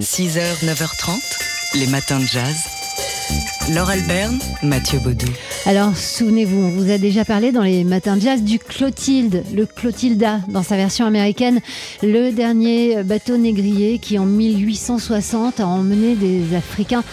6h, 9h30, les matins de jazz. Laure Alberne, Mathieu Baudou. Alors, souvenez-vous, on vous a déjà parlé dans les matins de jazz du Clotilde, le Clotilda, dans sa version américaine, le dernier bateau négrier qui, en 1860, a emmené des Africains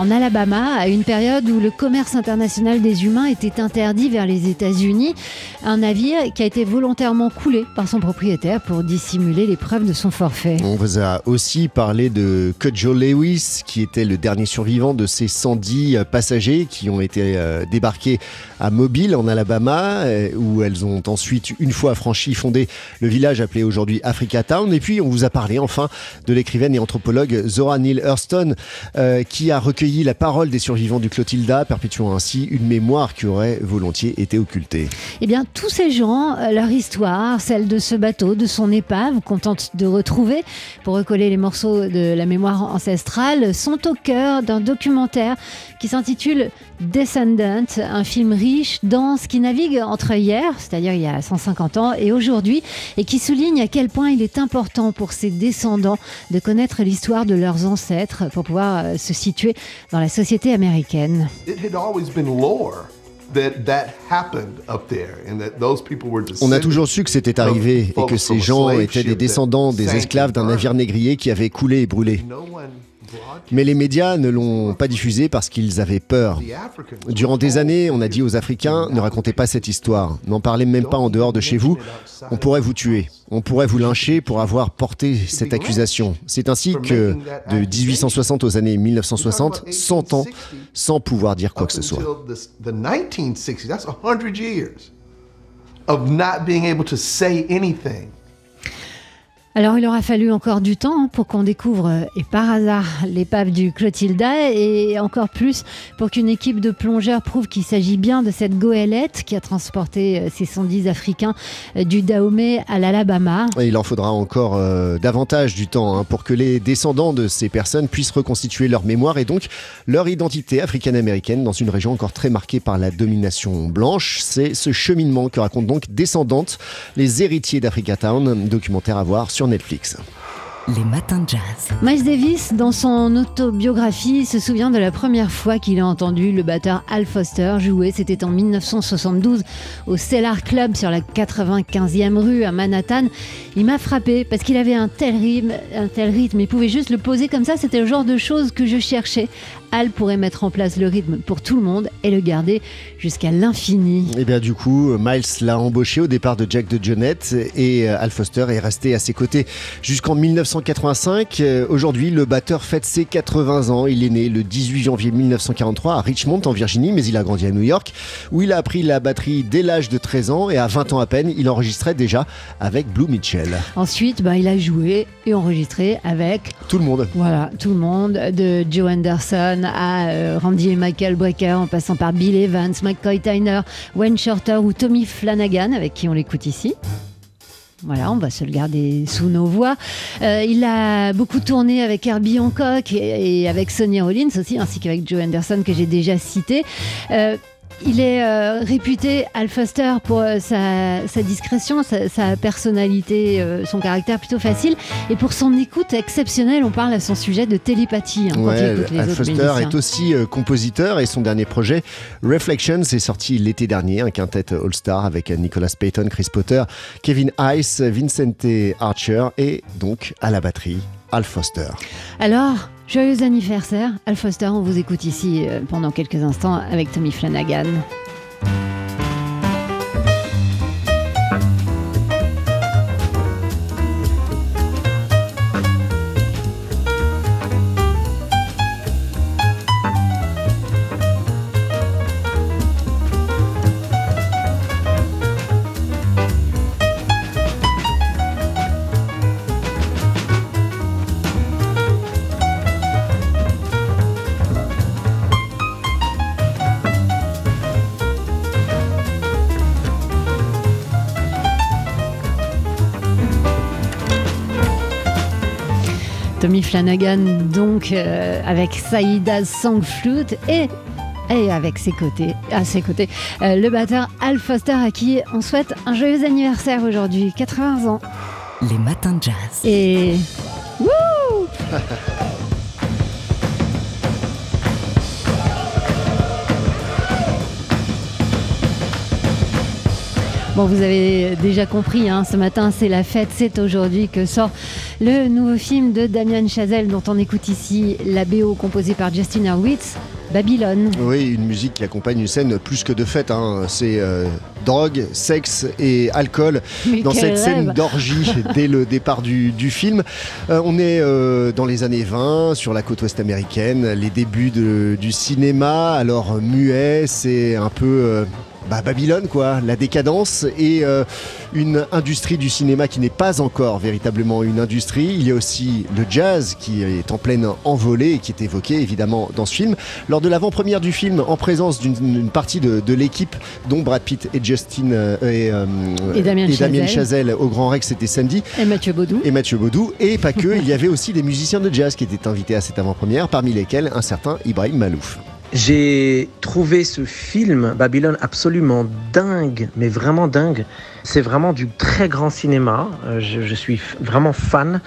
en Alabama, à une période où le commerce international des humains était interdit vers les États-Unis. Un navire qui a été volontairement coulé par son propriétaire pour dissimuler les preuves de son forfait. On vous a aussi parlé de Cudjo Lewis, qui était le dernier survivant de ces 110 passagers qui ont été euh, débarqués à Mobile, en Alabama, euh, où elles ont ensuite, une fois franchi, fondé le village appelé aujourd'hui Africa Town. Et puis, on vous a parlé enfin de l'écrivaine et anthropologue Zora Neale Hurston, euh, qui a recueilli la parole des survivants du Clotilda, perpétuant ainsi une mémoire qui aurait volontiers été occultée. Eh bien, tous ces gens, euh, leur histoire, celle de ce bateau, de son épave, qu'on tente de retrouver pour recoller les morceaux de la mémoire ancestrale, sont au cœur d'un documentaire qui s'intitule Descendant, un film riche, dense, qui navigue entre hier, c'est-à-dire il y a 150 ans, et aujourd'hui, et qui souligne à quel point il est important pour ses descendants de connaître l'histoire de leurs ancêtres pour pouvoir euh, se situer dans la société américaine. On a toujours su que c'était arrivé et que ces gens étaient des descendants des esclaves d'un navire négrier qui avait coulé et brûlé. Mais les médias ne l'ont pas diffusé parce qu'ils avaient peur. Durant des années, on a dit aux Africains, ne racontez pas cette histoire, n'en parlez même pas en dehors de chez vous, on pourrait vous tuer, on pourrait vous lyncher pour avoir porté cette accusation. C'est ainsi que de 1860 aux années 1960, 100 ans sans pouvoir dire quoi que ce soit. of not being able to say anything. Alors il aura fallu encore du temps pour qu'on découvre, euh, et par hasard, l'épave du Clotilda, et encore plus pour qu'une équipe de plongeurs prouve qu'il s'agit bien de cette goélette qui a transporté euh, ces 110 Africains euh, du Dahomey à l'Alabama. Il en faudra encore davantage du temps hein, pour que les descendants de ces personnes puissent reconstituer leur mémoire et donc leur identité africaine-américaine dans une région encore très marquée par la domination blanche. C'est ce cheminement que racontent donc Descendantes, les héritiers d'Africa Town, documentaire à voir sur Netflix. Les matins de jazz. Miles Davis, dans son autobiographie, se souvient de la première fois qu'il a entendu le batteur Al Foster jouer. C'était en 1972 au Cellar Club sur la 95e rue à Manhattan. Il m'a frappé parce qu'il avait un tel rythme, un tel rythme. Il pouvait juste le poser comme ça. C'était le genre de choses que je cherchais. Al pourrait mettre en place le rythme pour tout le monde et le garder jusqu'à l'infini. Et eh bien du coup, Miles l'a embauché au départ de Jack de Jonette et euh, Al Foster est resté à ses côtés jusqu'en 1985. Euh, aujourd'hui, le batteur fête ses 80 ans. Il est né le 18 janvier 1943 à Richmond en Virginie, mais il a grandi à New York où il a appris la batterie dès l'âge de 13 ans et à 20 ans à peine, il enregistrait déjà avec Blue Mitchell. Ensuite, bah, il a joué et enregistré avec tout le monde. Voilà, tout le monde, de Joe Anderson à euh, Randy et Michael Brecker, en passant par Bill Evans, McCoy Tyner, Wayne Shorter ou Tommy Flanagan, avec qui on l'écoute ici. Voilà, on va se le garder sous nos voix. Euh, il a beaucoup tourné avec Herbie Hancock et, avec Sonny Rollins aussi, ainsi qu'avec Joe Anderson que j'ai déjà cité. Euh, il est euh, réputé, Al Foster, pour euh, sa, discrétion, sa, personnalité, euh, son caractère plutôt facile, et pour son écoute exceptionnelle. On parle à son sujet de télépathie. Hein, Al Foster est aussi compositeur et son dernier projet, Reflections, est sorti l'été dernier, un quintet All-Star avec Nicolas Payton, Chris Potter, Kevin Ice, Vincente Archer et donc à la batterie, Al Foster. Alors, Joyeux anniversaire, Al Foster, on vous écoute ici euh, pendant quelques instants avec Tommy Flanagan. Tommy Flanagan, donc euh, avec Saïda Sangflute et et avec ses côtés, à ses côtés, euh, le batteur Al Foster à qui on souhaite un joyeux anniversaire aujourd'hui, 80 ans. Les matins de jazz. Et Bon, vous avez déjà compris, hein, ce matin c'est la fête, c'est aujourd'hui que sort le nouveau film de Damien Chazelle dont on écoute ici la BO composée par Justin Hurwitz. Babylone. Oui, une musique qui accompagne une scène plus que de fête. Hein. C'est euh, drogue, sexe et alcool dans cette scène d'orgie dès le départ du, film. Euh, on est euh, dans les années 20 sur la côte ouest américaine, les débuts du cinéma. Alors muet, c'est un peu bah, Babylone, quoi, la décadence et euh, une industrie du cinéma qui n'est pas encore véritablement une industrie. Il y a aussi le jazz qui est en pleine envolée et qui est évoqué évidemment dans ce film. Lors de l'avant-première du film, en présence d'une partie de, l'équipe, dont Brad Pitt et Justin euh, euh, et, Damien, Chazelle au Grand Rex, c'était samedi. Et Mathieu Baudou. Et Mathieu Baudou. Et pas que, il y avait aussi des musiciens de jazz qui étaient invités à cette avant-première, parmi lesquels un certain Ibrahim Malouf. J'ai trouvé ce film, Babylone, absolument dingue, mais vraiment dingue. C'est vraiment du très grand cinéma. Euh, je, suis vraiment fan.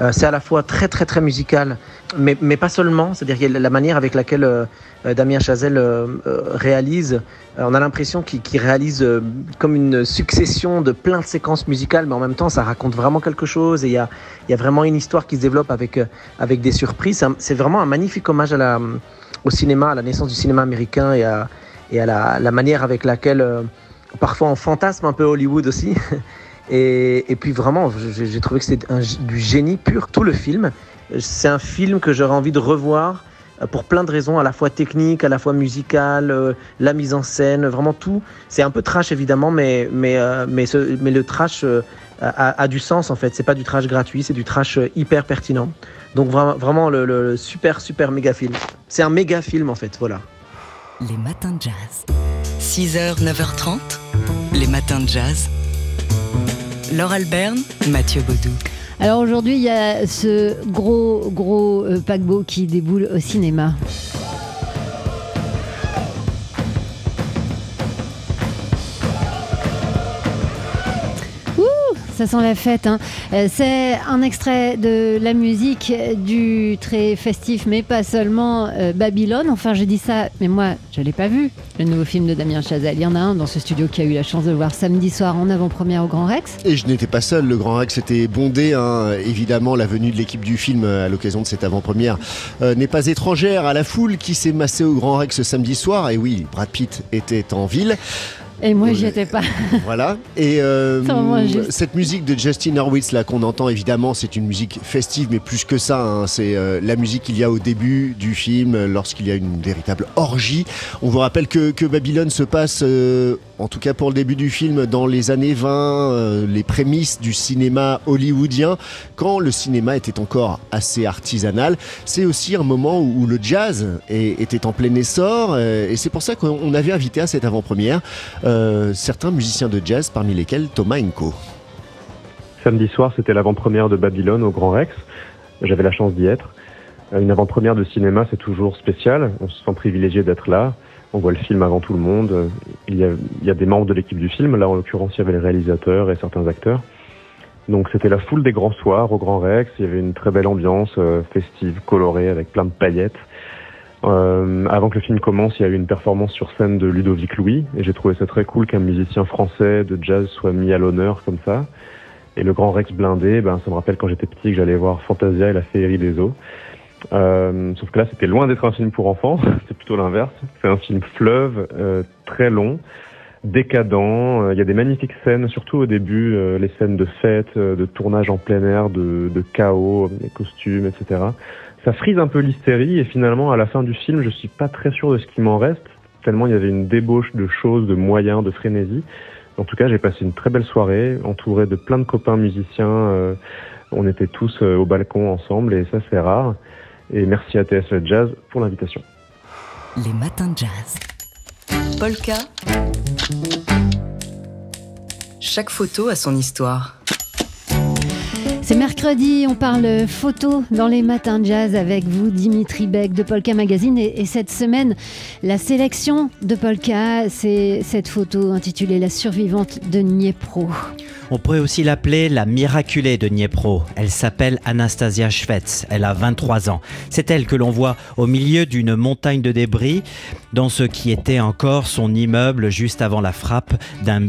Euh, c'est à la fois très très très musical, mais, mais pas seulement. C'est-à-dire la manière avec laquelle euh, Damien Chazelle réalise, on a l'impression qu'il réalise comme une succession de plein de séquences musicales, mais en même temps ça raconte vraiment quelque chose et il y a, y a, vraiment une histoire qui se développe avec, avec des surprises. C'est vraiment un magnifique hommage à la au cinéma, à la naissance du cinéma américain et à, la, manière avec laquelle euh, parfois on fantasme un peu Hollywood aussi. et, puis vraiment, j'ai trouvé que c'était du génie pur, tout le film. C'est un film que j'aurais envie de revoir euh, pour plein de raisons, à la fois techniques, à la fois musicales, euh, la mise en scène, vraiment tout. C'est un peu trash évidemment, mais le trash a, du sens en fait. C'est pas du trash gratuit, c'est du trash hyper pertinent. Donc vraiment, le, super, super méga film. C'est un méga film en fait, voilà. Les matins de jazz. 6h, 9h30, les matins de jazz. Laure Alberne, Mathieu Baudou. Alors aujourd'hui, il y a ce gros, gros euh, paquebot qui déboule au cinéma. Ça sent la fête. Hein. Euh, c'est un extrait de la musique du très festif, mais pas seulement euh, Babylone. Enfin, je dis ça, mais moi, je l'ai pas vu, le nouveau film de Damien Chazelle. Il y en a un dans ce studio qui a eu la chance de le voir samedi soir en avant-première au Grand Rex. Et je n'étais pas seul, le Grand Rex était bondé. Hein. Évidemment, la venue de l'équipe du film à l'occasion de cette avant-première euh, n'est pas étrangère à la foule qui s'est massée au Grand Rex samedi soir. Et oui, Brad Pitt était en ville. Et moi, j'y étais pas. Voilà. Et euh, cette musique de Justin Horwitz là qu'on entend, évidemment, c'est une musique festive, mais plus que ça. Hein. c'est euh, la musique qu'il y a au début du film, lorsqu'il y a une véritable orgie. On vous rappelle que, que Babylone se passe euh, en tout cas pour le début du film, dans les années 20, euh, les prémices du cinéma hollywoodien, quand le cinéma était encore assez artisanal. C'est aussi un moment où, le jazz était en plein essor, euh, et c'est pour ça qu'on avait invité à cette avant-première euh, certains musiciens de jazz, parmi lesquels Thomas Enko. Samedi soir, c'était l'avant-première de Babylone au Grand Rex. J'avais la chance d'y être. Une avant-première de cinéma, c'est toujours spécial. On se sent privilégié d'être là on voit le film avant tout le monde. Il y a, il y a des membres de l'équipe du film. Là, en l'occurrence, il y avait les réalisateurs et certains acteurs. Donc c'était la foule des grands soirs au Grand Rex. Il y avait une très belle ambiance euh, festive, colorée, avec plein de paillettes. Euh, avant que le film commence, il y a eu une performance sur scène de Ludovic Louis, et j'ai trouvé ça très cool qu'un musicien français de jazz soit mis à l'honneur comme ça. Et le Grand Rex blindé, ben, ça me rappelle quand j'étais petit que j'allais voir Fantasia et la féerie des eaux. Euh, sauf que là, c'était loin d'être un film pour enfants, plutôt l'inverse. C'est un film fleuve, euh, très long, décadent. Euh, il y a des magnifiques scènes, surtout au début, euh, les scènes de fête, de tournage en plein air, de, de chaos, les costumes, etc. Ça frise un peu l'hystérie et finalement, à la fin du film, je suis pas très sûr de ce qui m'en reste, tellement il y avait une débauche de choses, de moyens, de frénésie. En tout cas, j'ai passé une très belle soirée, entouré de plein de copains musiciens. on était tous au balcon ensemble et ça, c'est rare. Et merci à TSF Jazz pour l'invitation. Les matins de jazz. Polka. Chaque photo a son histoire. C'est mercredi, on parle photo dans les matins de jazz avec vous, Dimitri Beck de Polka Magazine. Et, cette semaine, la sélection de Polka, c'est cette photo intitulée La survivante de Niepro. On pourrait aussi l'appeler la miraculée de Dniepro. Elle s'appelle Anastasia Schwetz. Elle a 23 ans. C'est elle que l'on voit au milieu d'une montagne de débris dans ce qui était encore son immeuble juste avant la frappe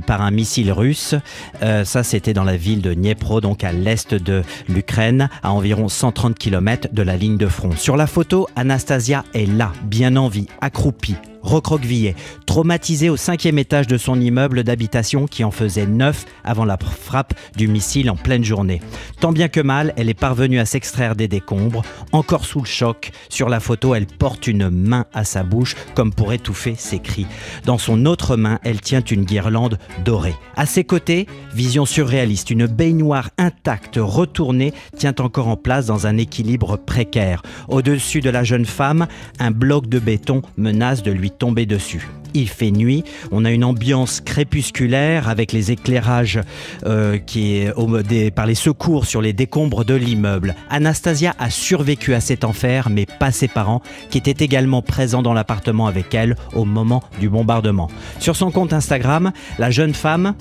par un missile russe. Euh, ça, c'était dans la ville de Dniepro, donc à l'est de l'Ukraine, à environ 130 km de la ligne de front. Sur la photo, Anastasia est là, bien en vie, accroupie, recroquevillé, traumatisé au cinquième étage de son immeuble d'habitation qui en faisait neuf avant la frappe du missile en pleine journée. Tant bien que mal, elle est parvenue à s'extraire des décombres. Encore sous le choc, sur la photo, elle porte une main à sa bouche comme pour étouffer ses cris. Dans son autre main, elle tient une guirlande dorée. À ses côtés, vision surréaliste, une baignoire intacte, retournée, tient encore en place dans un équilibre précaire. Au-dessus de la jeune femme, un bloc de béton menace de lui tomber dessus. Il fait nuit, on a une ambiance crépusculaire avec les éclairages euh, qui est, par les secours sur les décombres de l'immeuble. Anastasia a survécu à cet enfer, mais pas ses parents, qui étaient également présents dans l'appartement avec elle au moment du bombardement. Sur son compte Instagram, la jeune femme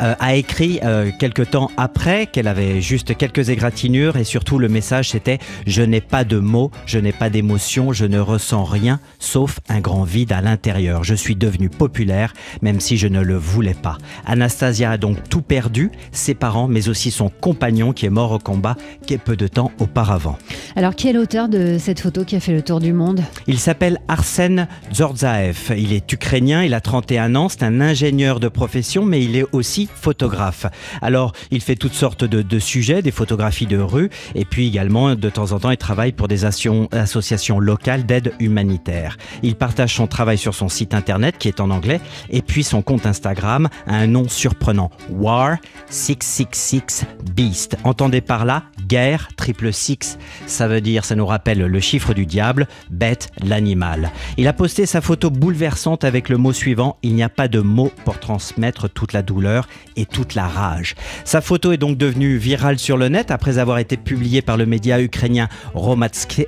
euh, a écrit euh, quelque temps après qu'elle avait juste quelques égratignures et surtout le message c'était je n'ai pas de mots, je n'ai pas d'émotion, je ne ressens rien sauf un grand vide à l'intérieur. Je suis devenue populaire même si je ne le voulais pas. Anastasia a donc tout perdu, ses parents mais aussi son compagnon qui est mort au combat peu de temps auparavant. Alors qui est l'auteur de cette photo qui a fait le tour du monde? Il s'appelle Arsen Zorzaev. Il est ukrainien, il a 31 ans, c'est un ingénieur de profession mais il est aussi photographe. Alors, il fait toutes sortes de, sujets, des photographies de rue, et puis également, de temps en temps, il travaille pour des associations locales d'aide humanitaire. Il partage son travail sur son site internet, qui est en anglais, et puis son compte Instagram a un nom surprenant, War 666 Beast. Entendez par là, guerre triple six. Ça veut dire, ça nous rappelle le chiffre du diable, bête, l'animal. Il a posté sa photo bouleversante avec le mot suivant, il n'y a pas de mots pour transmettre toute la douleur et toute la rage. Sa photo est donc devenue virale sur le net après avoir été publiée par le média ukrainien Romatske,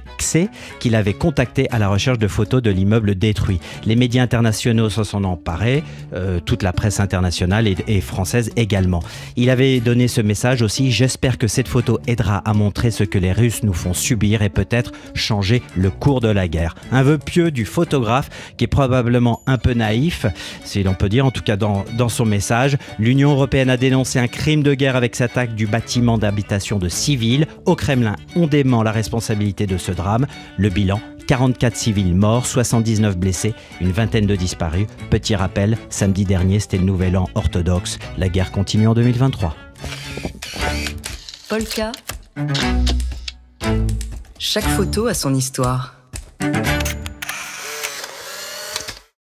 qu'il avait contacté à la recherche de photos de l'immeuble détruit. Les médias internationaux s'en sont emparés, euh, toute la presse internationale et, française également. Il avait donné ce message aussi, j'espère que cette photo aidera à montrer ce que les Russes nous font subir et peut-être changer le cours de la guerre. Un vœu pieux du photographe qui est probablement un peu naïf, si l'on peut dire, en tout cas dans, dans son message. L'Union européenne a dénoncé un crime de guerre avec cette attaque du bâtiment d'habitation de civils. Au Kremlin, on dément la responsabilité de ce drame. Le bilan 44 civils morts, 79 blessés, une vingtaine de disparus. Petit rappel, samedi dernier, c'était le nouvel an orthodoxe. La guerre continue en 2023. Polka. Chaque photo a son histoire.